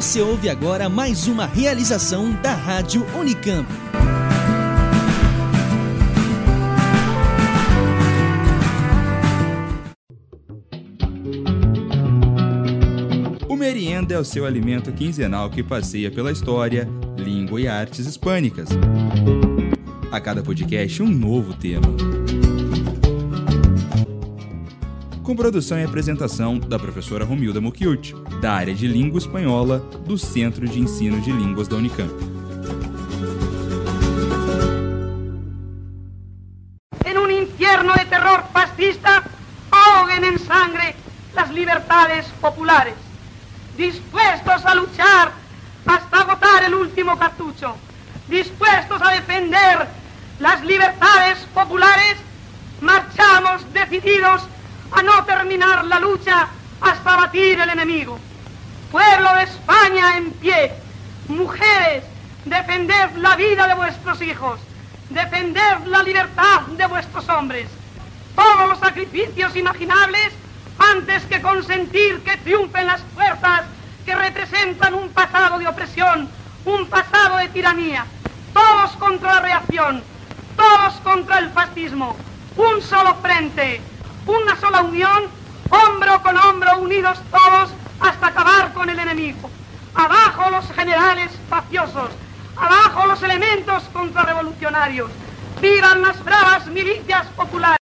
Você ouve agora mais uma realização da Rádio Unicamp. O merienda é o seu alimento quinzenal que passeia pela história, língua e artes hispânicas. A cada podcast, um novo tema. Com produção e apresentação da professora Romilda Mucchiuti, da área de Língua Espanhola do Centro de Ensino de Línguas da Unicamp. En un infierno de terror fascista, ahoguen en sangre las libertades populares, dispuestos a luchar hasta agotar el último cartucho, dispuestos a defender las libertades populares, marchamos decididos a no terminar la lucha hasta batir el enemigo. Pueblo de España en pie, mujeres, defended la vida de vuestros hijos, defender la libertad de vuestros hombres. Todos los sacrificios imaginables antes que consentir que triunfen las fuerzas que representan un pasado de opresión, un pasado de tiranía. Todos contra la reacción, todos contra el fascismo. Un solo frente, una sola unión, hombro con hombro, unidos todos hasta acabar con el enemigo. Abajo los generales faciosos, abajo los elementos contrarrevolucionarios. Vivan las bravas milicias populares.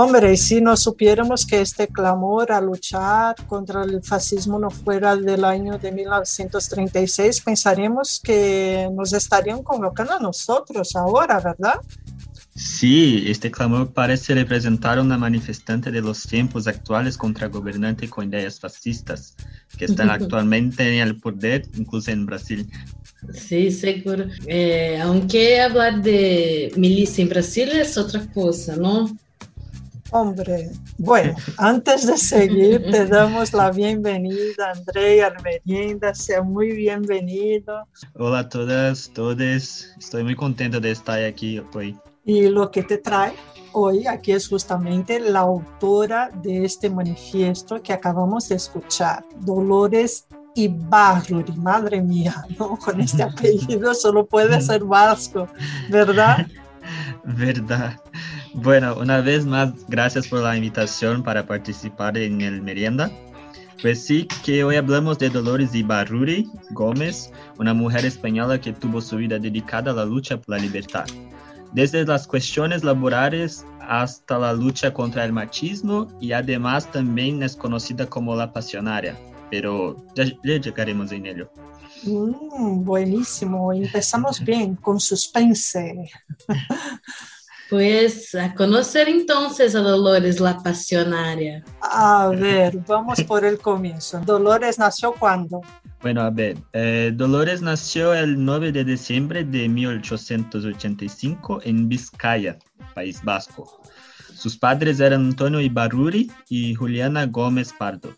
Hombre, si no supiéramos que este clamor a luchar contra el fascismo no fuera del año de 1936, pensaríamos que nos estarían convocando a nosotros ahora, ¿verdad? Sí, este clamor parece representar una manifestante de los tiempos actuales contra gobernantes con ideas fascistas, que están actualmente en el poder, incluso en Brasil. Sí, seguro. Eh, aunque hablar de milicia en Brasil es otra cosa, ¿no? Hombre, bueno, antes de seguir, te damos la bienvenida, André Almerienda, sea muy bienvenido. Hola a todas, todos, estoy muy contento de estar aquí hoy. Y lo que te trae hoy aquí es justamente la autora de este manifiesto que acabamos de escuchar, Dolores Ibarruri, madre mía, ¿no? Con este apellido solo puede ser vasco, ¿verdad? Verdad. Bueno, una vez más, gracias por la invitación para participar en el merienda. Pues sí, que hoy hablamos de Dolores Ibarruri Gómez, una mujer española que tuvo su vida dedicada a la lucha por la libertad. Desde las cuestiones laborales hasta la lucha contra el machismo y además también es conocida como la pasionaria, pero ya, ya llegaremos en ello. Mm, buenísimo, empezamos bien, con suspense. Pues a conocer entonces a Dolores la Pasionaria. A ver, vamos por el comienzo. Dolores nació cuándo? Bueno, a ver, eh, Dolores nació el 9 de diciembre de 1885 en Vizcaya, País Vasco. Sus padres eran Antonio Ibarruri y Juliana Gómez Pardo.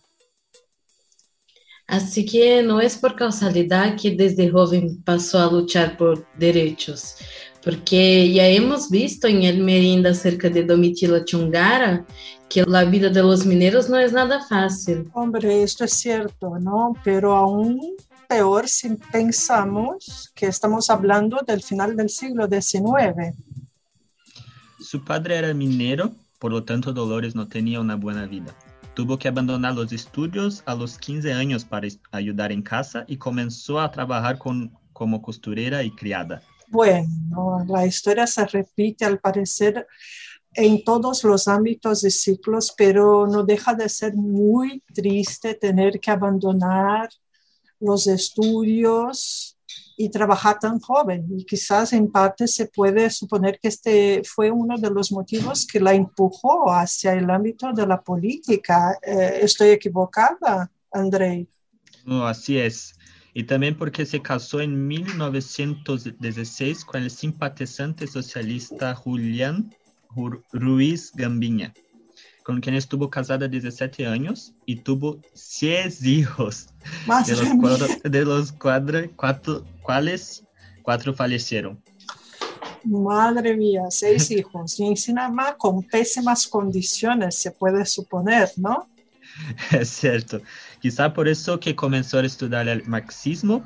Así que no es por causalidad que desde joven pasó a luchar por derechos, porque ya hemos visto en el Merinda acerca de Domitila Chungara que la vida de los mineros no es nada fácil. Hombre, esto es cierto, ¿no? Pero aún peor si pensamos que estamos hablando del final del siglo XIX. Su padre era minero, por lo tanto Dolores no tenía una buena vida. Tuvo que abandonar los estudios a los 15 años para ayudar en casa y comenzó a trabajar con, como costurera y criada. Bueno, la historia se repite al parecer en todos los ámbitos y ciclos, pero no deja de ser muy triste tener que abandonar los estudios y trabajar tan joven. Y quizás en parte se puede suponer que este fue uno de los motivos que la empujó hacia el ámbito de la política. Eh, ¿Estoy equivocada, Andrei? No, así es. Y también porque se casó en 1916 con el simpatizante socialista Julián Ruiz Gambiña, con quien estuvo casada 17 años y tuvo 6 hijos, de los, cuatro, de los cuatro, cuatro, cuales cuatro fallecieron. Madre mía, seis hijos. Y encima con pésimas condiciones, se puede suponer, ¿no? Es cierto. Quizá por eso que comenzó a estudiar el marxismo,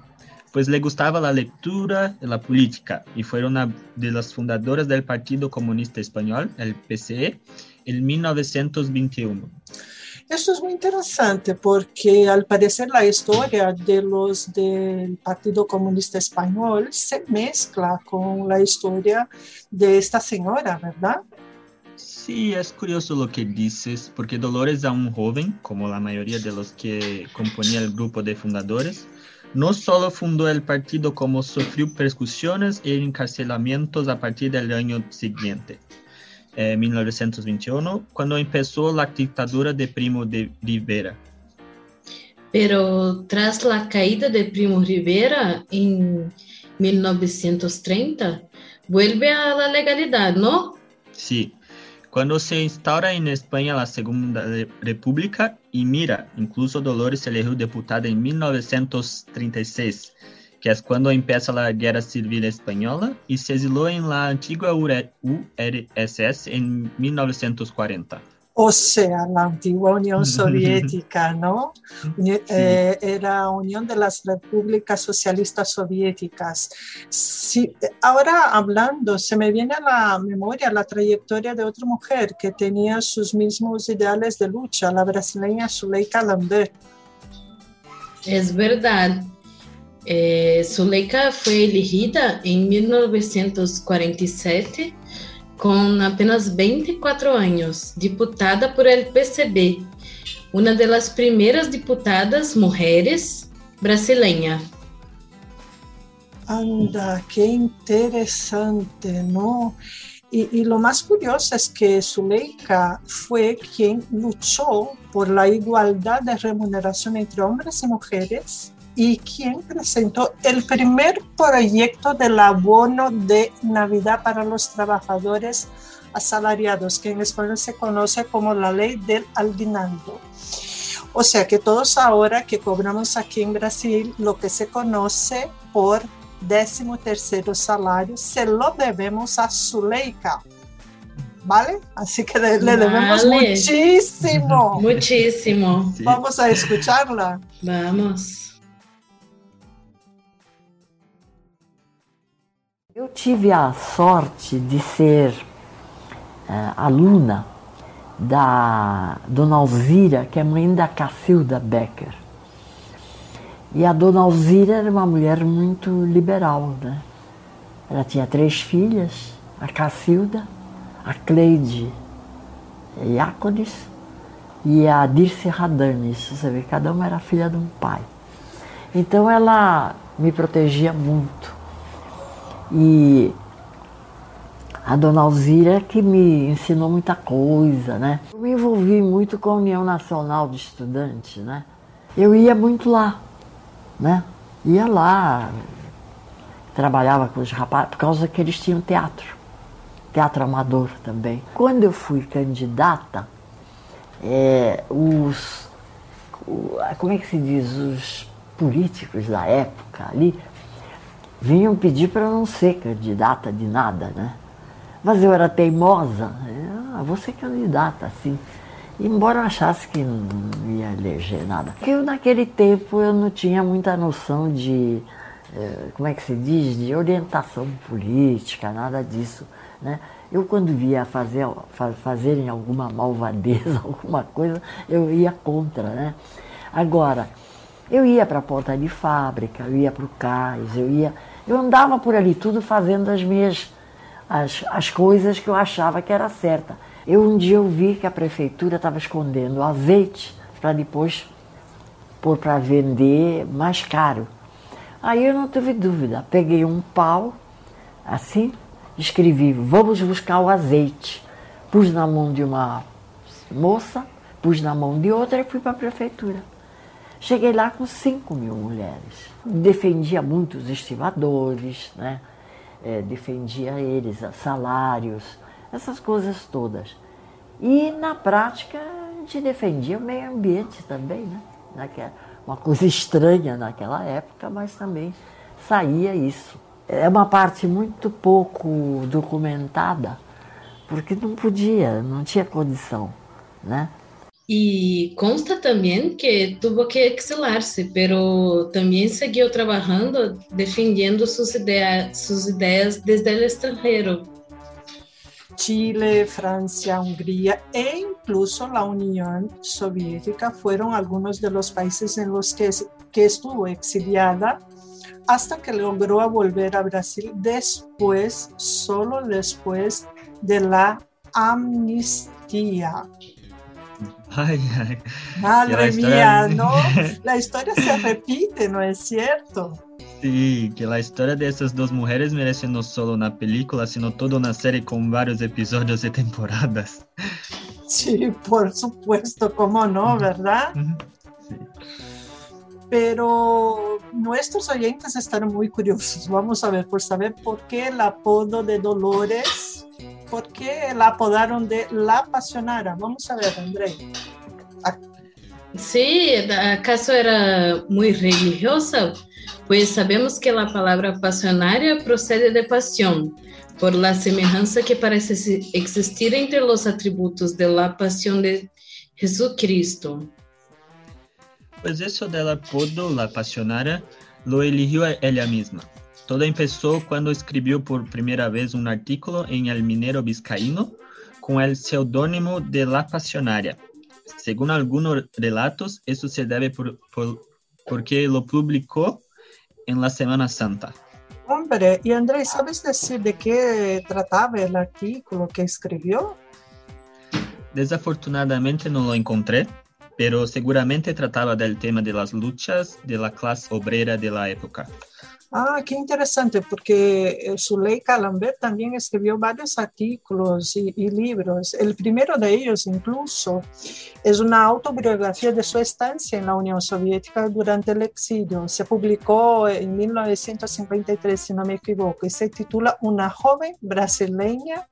pues le gustaba la lectura y la política y fue una de las fundadoras del Partido Comunista Español, el PCE, en 1921. Esto es muy interesante porque al parecer la historia de los del Partido Comunista Español se mezcla con la historia de esta señora, ¿verdad? Sí, es curioso lo que dices, porque Dolores, aún joven, como la mayoría de los que componían el grupo de fundadores, no solo fundó el partido, como sufrió persecuciones y encarcelamientos a partir del año siguiente, eh, 1921, cuando empezó la dictadura de Primo de Rivera. Pero tras la caída de Primo Rivera en 1930, vuelve a la legalidad, ¿no? Sí, cuando se instaura en España la Segunda República, y mira, incluso Dolores se eligió diputada en 1936, que es cuando empieza la Guerra Civil Española, y se exiló en la antigua URSS en 1940. O sea, la antigua Unión Soviética, ¿no? Sí. Eh, era Unión de las Repúblicas Socialistas Soviéticas. Sí, ahora hablando, se me viene a la memoria la trayectoria de otra mujer que tenía sus mismos ideales de lucha, la brasileña Zuleika Lambert. Es verdad. Eh, Zuleika fue elegida en 1947 con apenas 24 años, diputada por el PCB, una de las primeras diputadas mujeres brasileña. Anda, qué interesante, ¿no? Y, y, lo más curioso es que Zuleika fue quien luchó por la igualdad de remuneración entre hombres y mujeres y quien presentó el primer proyecto del abono de Navidad para los trabajadores asalariados, que en español se conoce como la ley del aguinaldo. O sea que todos ahora que cobramos aquí en Brasil lo que se conoce por décimo tercero salario, se lo debemos a Zuleika. ¿Vale? Así que le, le debemos Vale. muchísimo. Muchísimo. Sí. Vamos a escucharla. Vamos. Eu tive a sorte de ser eh, aluna da Dona Alzira, que é mãe da Cacilda Becker. E a Dona Alzira era uma mulher muito liberal, né? Ela tinha três filhas, a Cacilda, a Cleide Iacones e a Dirce Radames. Você vê, cada uma era filha de um pai. Então ela me protegia muito. E a dona Alzira que me ensinou muita coisa, né? Eu me envolvi muito com a União Nacional de Estudantes, né? Eu ia muito lá, né? Ia lá, trabalhava com os rapazes, por causa que eles tinham teatro, teatro amador também. Quando eu fui candidata, é, os, como é que se diz, os políticos da época ali, vinham pedir para eu não ser candidata de nada, né? Mas eu era teimosa, ah, vou ser candidata, assim. Embora eu achasse que não ia eleger nada. Porque eu, naquele tempo eu não tinha muita noção de, eh, como é que se diz, de orientação política, nada disso, né? Eu quando via fazer, fa- fazerem alguma malvadeza, alguma coisa, eu ia contra, né? Agora, eu ia para a porta de fábrica, eu ia para o cais, eu ia. Eu andava por ali tudo fazendo as minhas as, as coisas que eu achava que era certa. Eu um dia eu vi que a prefeitura estava escondendo azeite para depois pôr para vender mais caro. Aí eu não tive dúvida, peguei um pau, assim, escrevi, vamos buscar o azeite. Pus na mão de uma moça, pus na mão de outra e fui para a prefeitura. Cheguei lá com 5 mil mulheres. Defendia muito os estivadores, né? Eh, defendia eles, salários, essas coisas todas. E na prática a gente defendia o meio ambiente também, né? Naquela, uma coisa estranha naquela época, mas também saía isso. é uma parte muito pouco documentada, porque não podia, não tinha condição, né? Y consta también que tuvo que exilarse, pero también siguió trabajando defendiendo sus, idea, sus ideas desde el extranjero. Chile, Francia, Hungría e incluso la Unión Soviética fueron algunos de los países en los que, que estuvo exiliada hasta que logró volver a Brasil después, solo después de la amnistía. Ay, ay. Madre historia- mía, ¿no? La historia se repite, ¿no es cierto? Sí, que la historia de estas dos mujeres merece no solo una película, sino toda una serie con varios episodios y temporadas. Sí, por supuesto, cómo no, ¿verdad? Sí. Pero nuestros oyentes están muy curiosos. Vamos a ver, por saber por qué el apodo de Dolores, por qué la apodaron de La Pasionara. Vamos a ver, André. Sí, ¿acaso era muy religiosa? Pues sabemos que la palabra pasionaria procede de pasión, por la semejanza que parece existir entre los atributos de la pasión de Jesucristo. Pues eso del apodo La Pasionaria lo eligió ella misma. Todo empezó cuando escribió por primera vez un artículo en El Minero Vizcaíno con el seudónimo de La Pasionaria. Según algunos relatos, eso se debe por, por- porque lo publicó en la Semana Santa. Hombre, y André, ¿sabes decir de qué trataba el artículo que escribió? Desafortunadamente no lo encontré, pero seguramente trataba del tema de las luchas de la clase obrera de la época. Ah, qué interesante, porque eh, Zuleika Lambert también escribió varios artículos y, y libros. El primero de ellos, incluso, es una autobiografía de su estancia en la Unión Soviética durante el exilio. Se publicó en 1953, si no me equivoco, y se titula Una joven brasileña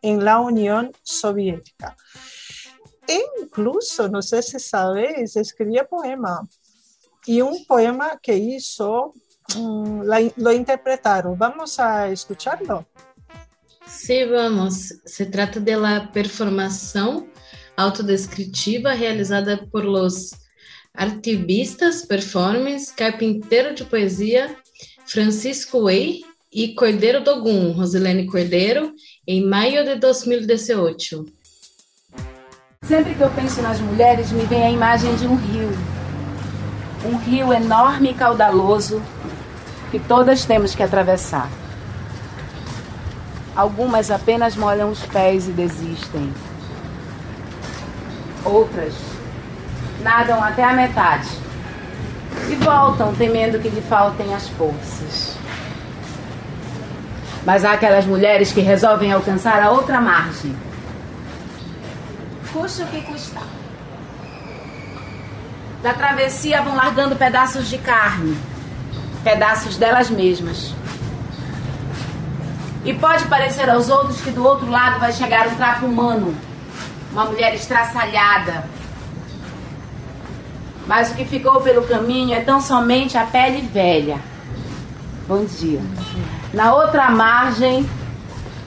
en la Unión Soviética. E incluso, no sé si sabéis, escribía poema. Y un poema que hizo Mm, lo interpretaron. Vamos a escucharlo. Sí, vamos. Se trata de la performação autodescritiva realizada por los artivistas, performers, carpinteiro de poesia Francisco Way e Cordeiro Dogum, Rosilene Cordeiro, em maio de 2018. Sempre que eu penso nas mulheres, me vem a imagem de um rio. Um rio enorme e caudaloso que todas temos que atravessar. Algumas apenas molham os pés e desistem. Outras nadam até a metade e voltam temendo que lhe faltem as forças. Mas há aquelas mulheres que resolvem alcançar a outra margem custa o que custar. Da travessia vão largando pedaços de carne, pedaços delas mesmas. E pode parecer aos outros que do outro lado vai chegar um trapo humano, uma mulher estraçalhada. Mas o que ficou pelo caminho é tão somente a pele velha. Bom dia. Na outra margem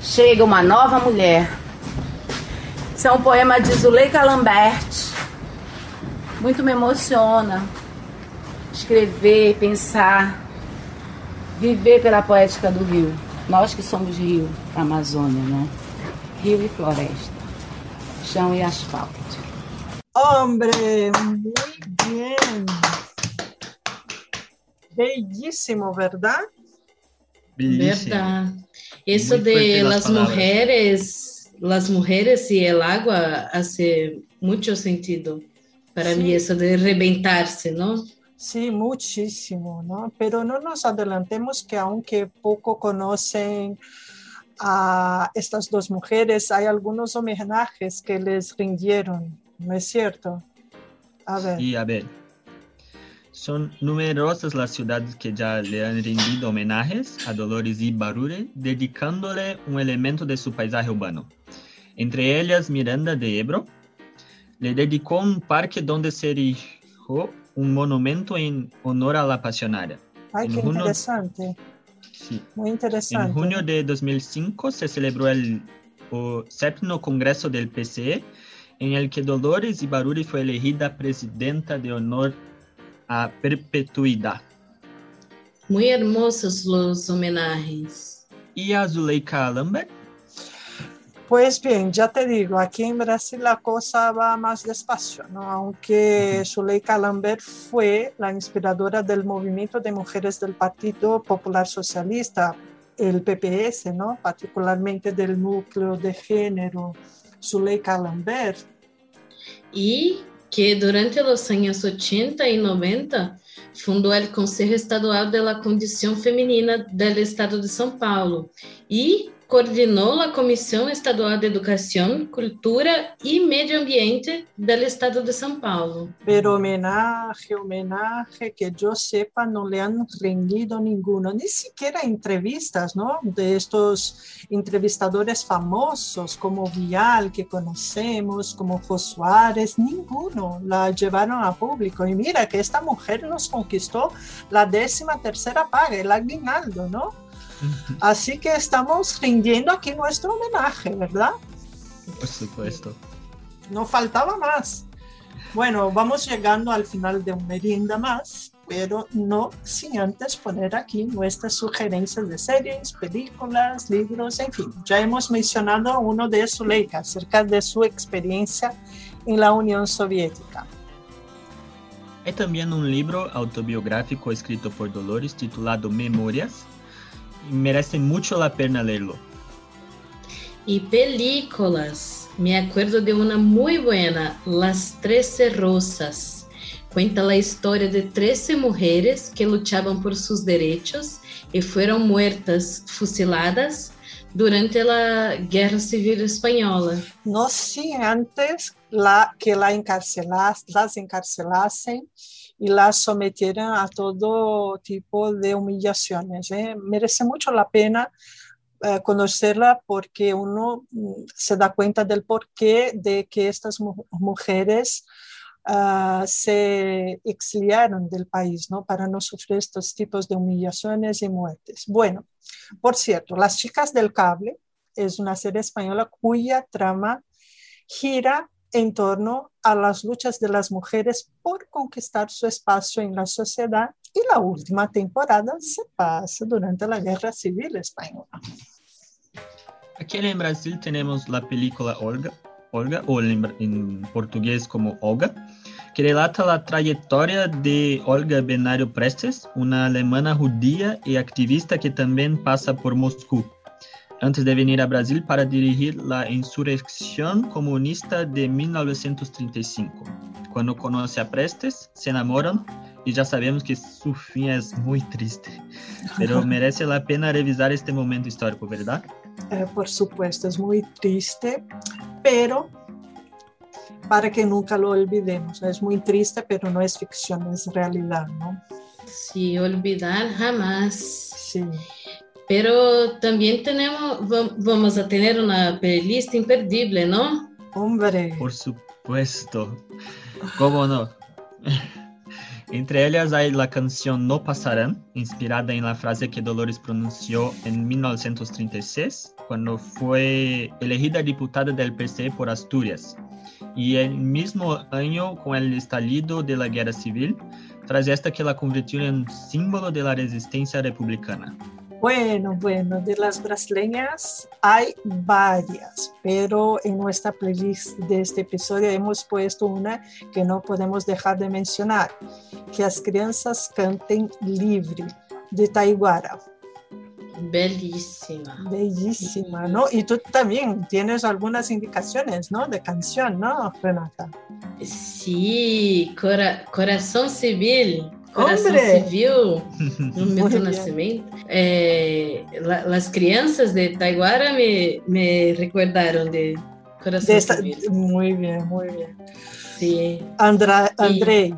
chega uma nova mulher isso é um poema de Zuleika Lambert. Muito me emociona. Escrever, pensar, viver pela poética do rio. Nós que somos rio, Amazônia, né? Rio e floresta, chão e asfalto. Hombre, muy bien. Bellísimo, ¿verdad? Bellísimo. Verdad. Eso Muy fuerte de las palabras. mujeres, las mujeres y el agua hace mucho sentido. Para Sí. mí eso de reventarse, ¿no? Sí, muchísimo, ¿no? Pero no nos adelantemos que aunque poco conocen a estas dos mujeres, hay algunos homenajes que les rindieron, ¿no es cierto? A ver. Y a ver, son numerosas las ciudades que ya le han rendido homenajes a Dolores Ibarure, dedicándole un elemento de su paisaje urbano. Entre ellas, Miranda de Ebro le dedicó un parque donde se erigió un monumento en honor a la pasionaria. Ay, qué en uno- interesante. Sí. Muy interesante. En junio de 2005 se celebró el o, séptimo congreso del PCE, en el que Dolores Ibaruri fue elegida presidenta de honor a perpetuidad. Muy hermosos los homenajes. Y a Zuleika Lambert, Pues bien, ya te digo, aquí en Brasil la cosa va más despacio, ¿no? Aunque Zuleika Lambert fue la inspiradora del movimiento de mujeres del Partido Popular Socialista, el PPS, ¿no? Particularmente del núcleo de género Zuleika Lambert. Y que durante los años 80 y 90 fundó el Consejo Estadual de la Condición Femenina del Estado de São Paulo y coordenó la Comisión Estadual de Educación, Cultura y Medio Ambiente del Estado de São Paulo. Pero homenaje, homenaje, que yo sepa, no le han rendido ninguno, ni siquiera entrevistas, ¿no? De estos entrevistadores famosos como Vial, que conocemos, como Josuárez, ninguno la llevaron a público. Y mira que esta mujer nos conquistó la décima tercera paga, el aguinaldo, ¿no? Así que estamos rindiendo aquí nuestro homenaje, ¿verdad? por supuesto. No faltaba más. Bueno, vamos llegando al final de un merienda más, pero no sin antes poner aquí nuestras sugerencias de series, películas, libros, en fin. Ya hemos mencionado uno de Zuleika acerca de su experiencia en la Unión Soviética. Hay también un libro autobiográfico escrito por Dolores titulado Memorias. Merece mucho la pena leerlo. Y películas. Me acuerdo de una muy buena, Las Trece Rosas. Cuenta la historia de 13 mujeres que luchaban por sus derechos y fueron muertas, fusiladas durante la Guerra Civil Española. No sin antes que la encarcelas, las encarcelasen y las sometieran a todo tipo de humillaciones. ¿eh? Merece mucho la pena eh, conocerla porque uno mm, se da cuenta del porqué de que estas mu mujeres uh, se exiliaron del país, ¿no? Para no sufrir estos tipos de humillaciones y muertes. Bueno, por cierto, Las chicas del cable es una serie española cuya trama gira en torno a las luchas de las mujeres por conquistar su espacio en la sociedad y la última temporada se pasa durante la Guerra Civil Española. Aquí en Brasil tenemos la película Olga, Olga o en, portugués como Olga, que relata a trajetória de Olga Benário Prestes, uma alemã judia e ativista que também passa por Moscou, antes de vir a Brasil para dirigir a insurreição comunista de 1935. Quando conhece a Prestes, se enamoram e já sabemos que seu fim é muito triste. Mas merece a pena revisar este momento histórico, verdade? Eh, por supuesto, é muito triste, mas para que nunca lo olvidemos. Es muy triste, pero no es ficción, es realidad, ¿no? Sí, olvidar jamás. Sí. Pero también tenemos, vamos a tener una playlist imperdible, ¿no? Hombre. Por supuesto. ¿Cómo no? Entre ellas hay la canción No Pasarán, inspirada en la frase que Dolores pronunció en 1936, cuando fue elegida diputada del PCE por Asturias. Y el mismo año, con el estallido de la guerra civil, tras esta que la convirtió en símbolo de la republicana. Bueno, bueno, de las brasileñas hay varias, pero en nuestra playlist de este episodio hemos puesto una que no podemos dejar de mencionar, que las crianças cantem livre, de Taiguara. Bellísima. Bellísima, ¿no? Y tú también tienes algunas indicaciones, ¿no? De canción, ¿no, Renata? Sí, cora Corazón Civil. Coração Hombre. Civil, no bien. Nascimento. Eh, la- crianças de Taiguara me, me recordaron de Coração De esta- Civil. muy bien, muy bien. Sí. Andra, Andrei,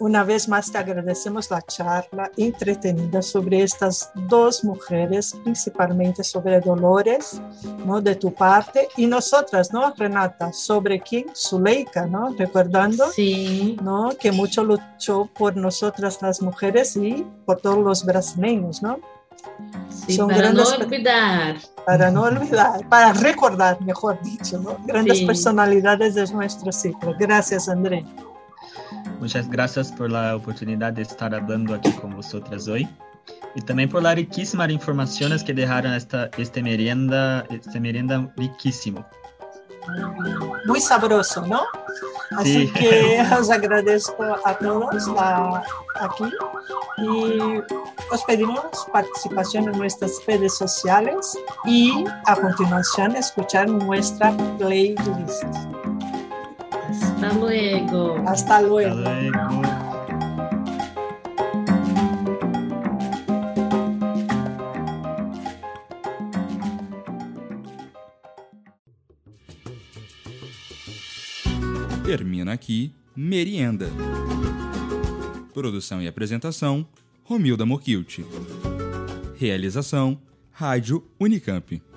una vez más te agradecemos la charla entretenida sobre estas dos mujeres, principalmente sobre Dolores, ¿no? De tu parte, y nosotras, ¿no, Renata? Sobre quién? Zuleika, ¿no? Recordando, Sí. ¿no? Que mucho luchó por nosotras las mujeres y por todos los brasileños, ¿no? Sí, Son para grandes, no olvidar. Para no olvidar, para recordar, mejor dicho, ¿no? Grandes sí. personalidades de nuestro ciclo. Gracias, André. Muchas gracias por la oportunidad de estar hablando aquí con vosotras hoy y también por las riquísimas informaciones que dejaron esta, este merienda, este merienda riquísimo. Muy sabroso, ¿no? Así sí. que os agradezco a todos la, aquí y os pedimos participación en nuestras redes sociales y a continuación escuchar nuestra playlist. Hasta luego. Hasta luego. Hasta luego. Termina aqui Merienda. Produção e apresentação: Romilda Mokilt. Realização: Rádio Unicamp.